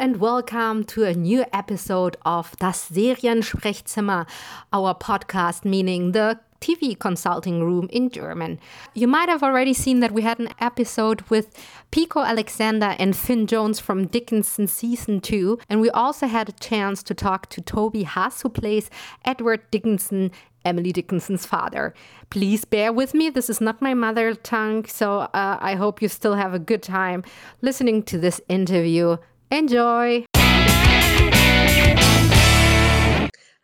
and welcome to a new episode of Das Seriensprechzimmer, our podcast, meaning the TV consulting room in German. You might have already seen that we had an episode with Pico Alexander and Finn Jones from Dickinson season 2, and we also had a chance to talk to Toby Huss, who plays Edward Dickinson Emily Dickinson's father. Please bear with me. This is not my mother tongue, so uh, I hope you still have a good time listening to this interview. Enjoy!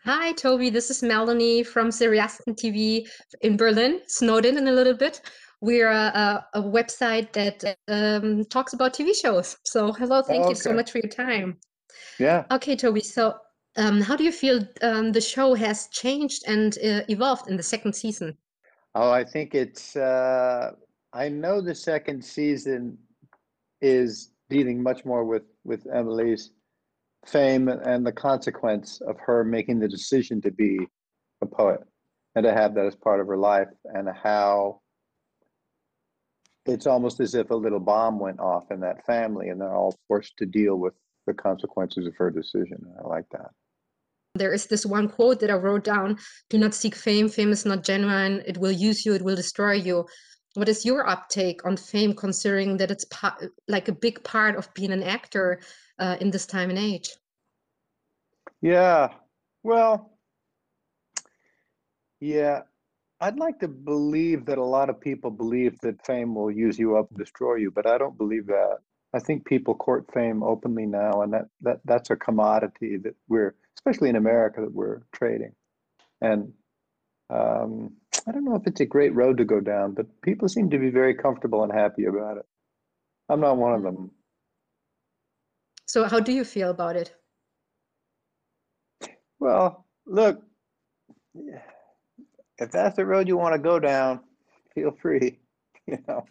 Hi, Toby. This is Melanie from Seriasten TV in Berlin, Snowden in a little bit. We're a, a, a website that um, talks about TV shows. So, hello, thank okay. you so much for your time. Yeah. Okay, Toby. So, um, how do you feel um, the show has changed and uh, evolved in the second season? Oh, I think it's. Uh, I know the second season is dealing much more with with Emily's fame and the consequence of her making the decision to be a poet and to have that as part of her life, and how it's almost as if a little bomb went off in that family, and they're all forced to deal with the consequences of her decision. I like that. There is this one quote that I wrote down Do not seek fame. Fame is not genuine. It will use you, it will destroy you. What is your uptake on fame, considering that it's like a big part of being an actor uh, in this time and age? Yeah, well, yeah, I'd like to believe that a lot of people believe that fame will use you up and destroy you, but I don't believe that. I think people court fame openly now, and that, that that's a commodity that we're especially in America, that we're trading. And um, I don't know if it's a great road to go down, but people seem to be very comfortable and happy about it. I'm not one of them. So, how do you feel about it? Well, look, if that's the road you want to go down, feel free. You know,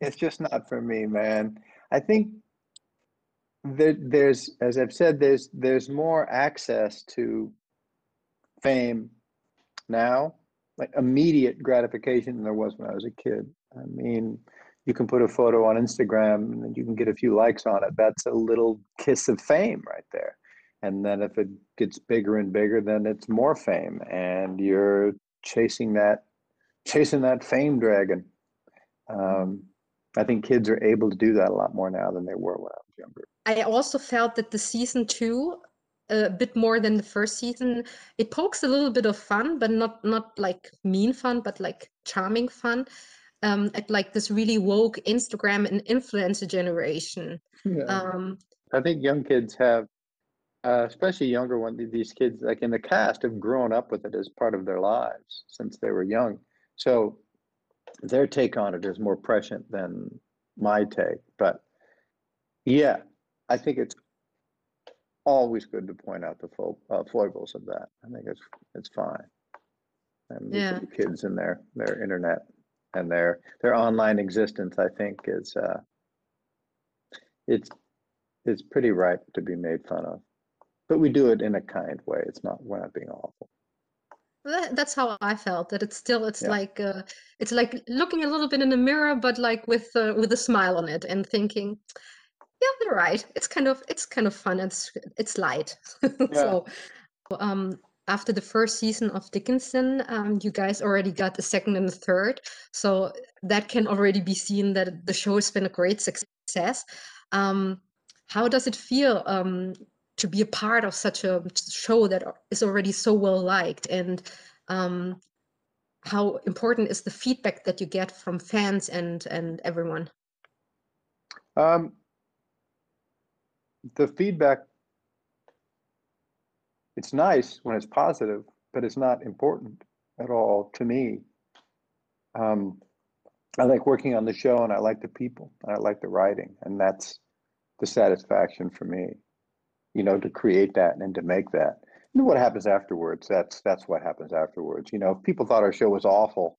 it's just not for me, man. I think there, there's, as I've said, there's there's more access to fame now, like immediate gratification there was when I was a kid. I mean, you can put a photo on Instagram and you can get a few likes on it. That's a little kiss of fame right there. And then if it gets bigger and bigger, then it's more fame, and you're chasing that, chasing that fame dragon. Um, I think kids are able to do that a lot more now than they were when I was younger. I also felt that the season two, a bit more than the first season, it pokes a little bit of fun, but not not like mean fun, but like charming fun. Um, at like this really woke Instagram and influencer generation. Yeah. Um, I think young kids have, uh, especially younger ones, these kids like in the cast have grown up with it as part of their lives since they were young. So their take on it is more prescient than my take. But yeah, I think it's always good to point out the fo- uh, foibles of that. I think it's it's fine. And yeah. the kids and their their internet and their their online existence, I think, is uh, it's it's pretty ripe to be made fun of. But we do it in a kind way. It's not we're not being awful. that's how I felt. That it's still it's yeah. like uh, it's like looking a little bit in the mirror, but like with uh, with a smile on it and thinking, yeah, they're right. It's kind of it's kind of fun. It's it's light. Yeah. so um after the first season of Dickinson, um, you guys already got the second and the third. So that can already be seen that the show has been a great success. Um, how does it feel um, to be a part of such a show that is already so well liked? And um, how important is the feedback that you get from fans and and everyone? The feedback it's nice when it's positive but it's not important at all to me. Um, i like working on the show and i like the people and i like the writing and that's the satisfaction for me you know to create that and to make that. And what happens afterwards that's that's what happens afterwards. You know if people thought our show was awful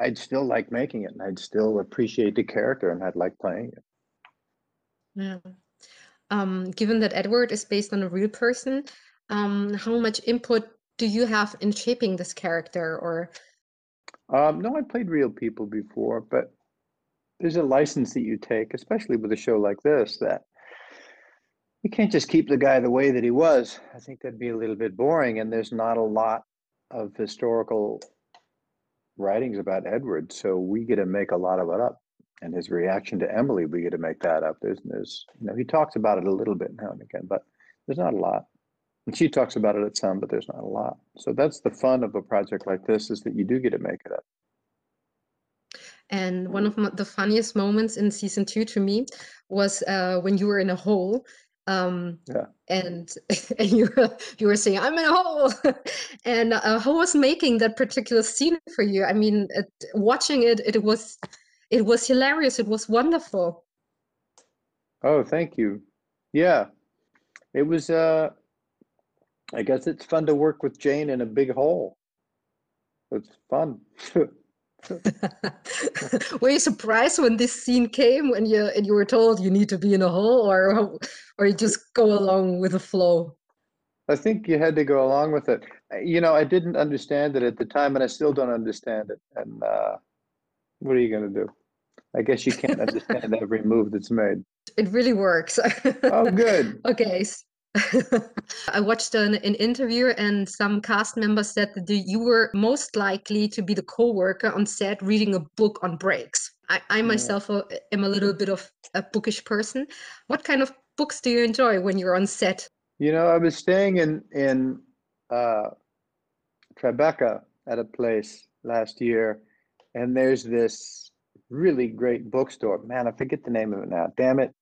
i'd still like making it and i'd still appreciate the character and i'd like playing it. Yeah um, given that Edward is based on a real person, um, how much input do you have in shaping this character? Or um, no, I played real people before, but there's a license that you take, especially with a show like this, that you can't just keep the guy the way that he was. I think that'd be a little bit boring, and there's not a lot of historical writings about Edward, so we get to make a lot of it up. And his reaction to Emily, we get to make that up. There's, there's, you know, he talks about it a little bit now and again, but there's not a lot. And she talks about it at some, but there's not a lot. So that's the fun of a project like this is that you do get to make it up. And one of the funniest moments in season two to me was uh, when you were in a hole um yeah and and you were you were saying i'm in a hole and uh, who was making that particular scene for you i mean it, watching it it was it was hilarious. It was wonderful. Oh thank you. Yeah. It was uh i guess it's fun to work with jane in a big hole. It's fun. Were you surprised when this scene came when you and you were told you need to be in a hole or or you just go along with the flow? I think you had to go along with it. You know i didn't understand it at the time and i still don't understand it. And uh, what are you going to do i guess you can't understand every move that's made it really works oh good okay I watched an, an, interview, and some cast members said that you were most likely to be the co-worker on set reading a book on breaks. I, I myself uh, am a little bit of a bookish person. What kind of books do you enjoy when you're on set? You know, I was staying in in uh, Tribeca at a place last year, and there's this really great bookstore. Man, I forget the name of it now. Damn it!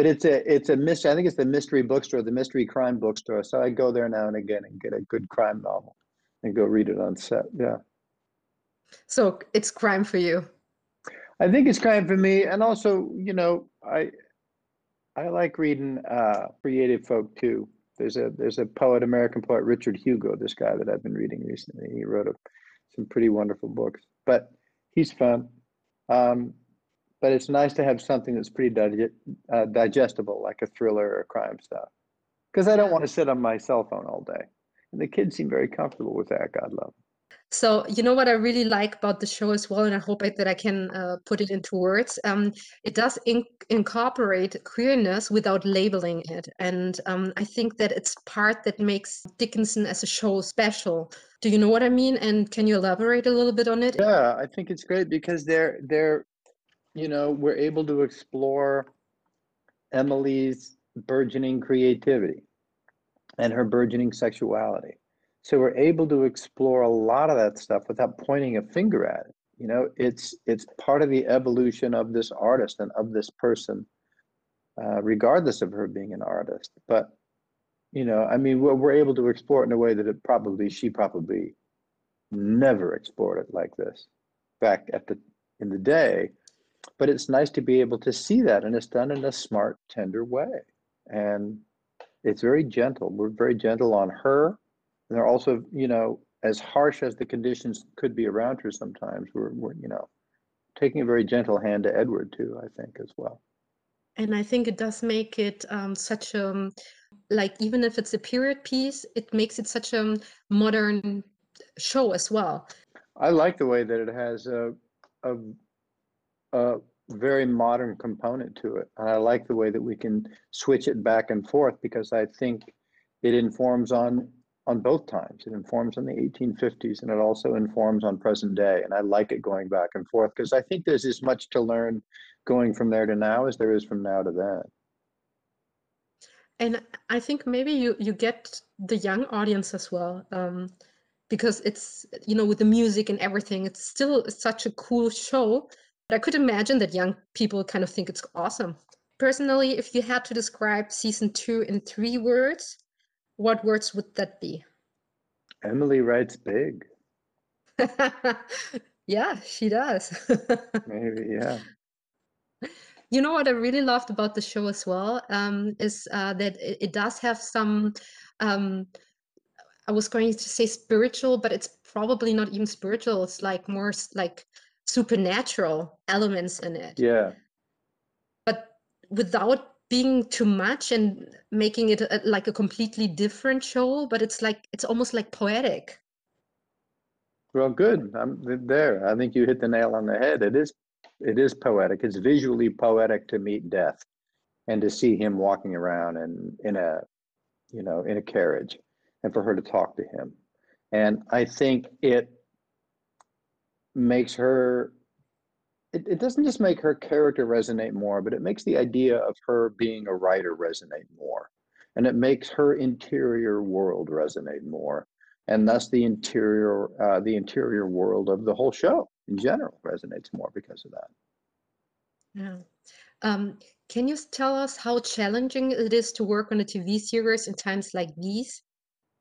but it's a it's a mystery. I think it's the mystery bookstore, the mystery crime bookstore. So I go there now and again and get a good crime novel and go read it on set. Yeah. So it's crime for you. I think it's crime for me, and also you know I I like reading uh, creative folk too. There's a there's a poet, American poet Richard Hugo. This guy that I've been reading recently. He wrote a, some pretty wonderful books, but he's fun. Um, but it's nice to have something that's pretty dig- uh, digestible, like a thriller or crime stuff. Because I don't want to sit on my cell phone all day. And the kids seem very comfortable with that. God love them. So you know what I really like about the show as well, and I hope that I can uh, put it into words. Um, it does in- incorporate queerness without labeling it, and um, I think that it's part that makes Dickinson as a show special. Do you know what I mean? And can you elaborate a little bit on it? Yeah, I think it's great because they're they're you know, we're able to explore Emily's burgeoning creativity and her burgeoning sexuality. So we're able to explore a lot of that stuff without pointing a finger at it. You know, it's it's part of the evolution of this artist and of this person, uh, regardless of her being an artist. But you know, I mean, we're, we're able to explore it in a way that it probably she probably never explored it like this. Back at the in the day, but it's nice to be able to see that and it's done in a smart tender way and it's very gentle we're very gentle on her and they're also you know as harsh as the conditions could be around her sometimes we're, we're you know taking a very gentle hand to edward too i think as well and i think it does make it um, such a um, like even if it's a period piece it makes it such a modern show as well i like the way that it has a, a a very modern component to it. And I like the way that we can switch it back and forth because I think it informs on on both times. It informs on the 1850s and it also informs on present day. And I like it going back and forth because I think there's as much to learn going from there to now as there is from now to then. And I think maybe you you get the young audience as well. Um, because it's you know with the music and everything it's still such a cool show but I could imagine that young people kind of think it's awesome. Personally, if you had to describe season two in three words, what words would that be? Emily writes big. yeah, she does. Maybe, yeah. You know what I really loved about the show as well um, is uh, that it, it, does have some. Um, I was going to say spiritual, but it's probably not even spiritual. It's like more like supernatural elements in it. Yeah. But without being too much and making it a, like a completely different show, but it's like it's almost like poetic. Well, good. I'm there. I think you hit the nail on the head. It is it is poetic. It's visually poetic to meet death. and to see him walking around and in a you know in a carriage and for her to talk to him and i think it makes her it, it doesn't just make her character resonate more but it makes the idea of her being a writer resonate more. And it makes her interior world resonate more. And thus the interior uh, the interior world of the whole show in general resonates more because of that. Yeah. Um, can you tell us how challenging it is to work on a tv series in times like these?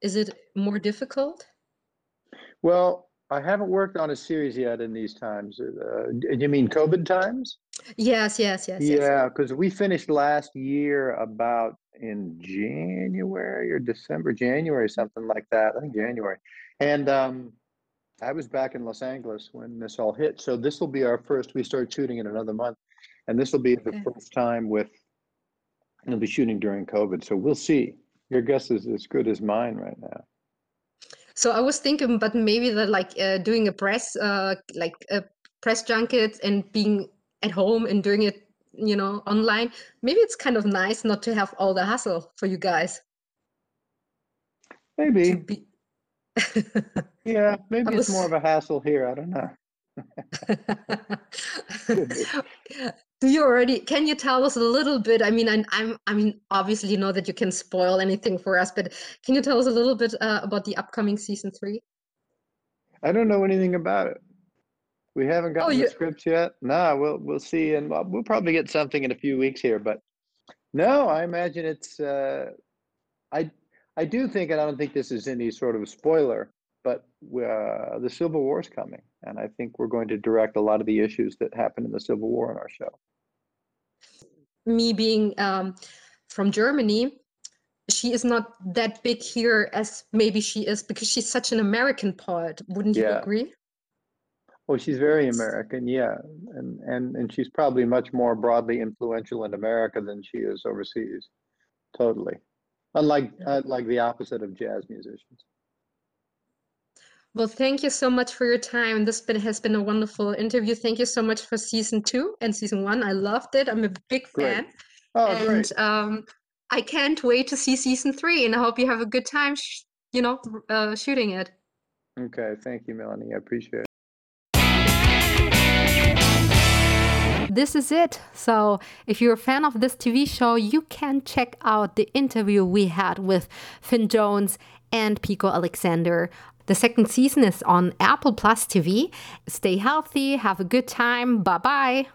Is it more difficult? Well I haven't worked on a series yet in these times. Uh, you mean COVID times? Yes, yes, yes. Yeah, because yes. we finished last year about in January or December, January, something like that. I think January. And um, I was back in Los Angeles when this all hit. So this will be our first. We start shooting in another month, and this will be the okay. first time with. We'll be shooting during COVID, so we'll see. Your guess is as good as mine right now. So I was thinking, but maybe that like uh, doing a press, uh, like a press junket and being at home and doing it, you know, online. Maybe it's kind of nice not to have all the hassle for you guys. Maybe. Be... yeah, maybe was... it's more of a hassle here. I don't know. do you already can you tell us a little bit i mean I, i'm i mean obviously you know that you can spoil anything for us but can you tell us a little bit uh, about the upcoming season three? I don't know anything about it. We haven't gotten oh, you... the scripts yet. No we'll we'll see and we'll, we'll probably get something in a few weeks here but no i imagine it's uh i i do think and i don't think this is any sort of spoiler but uh, the Civil War is coming, and I think we're going to direct a lot of the issues that happened in the Civil War in our show. Me being um, from Germany, she is not that big here as maybe she is because she's such an American poet. Wouldn't you yeah. agree? Well, she's very American, yeah, and and and she's probably much more broadly influential in America than she is overseas. Totally, unlike uh, like the opposite of jazz musicians. Well, thank you so much for your time. This been, has been a wonderful interview. Thank you so much for season two and season one. I loved it. I'm a big fan. Great. Oh, and great. Um, I can't wait to see season three, and I hope you have a good time, you know, uh, shooting it. Okay. Thank you, Melanie. I appreciate it. this is it. So, if you're a fan of this TV show, you can check out the interview we had with Finn Jones and Pico Alexander the second season is on Apple Plus TV. Stay healthy, have a good time. Bye bye.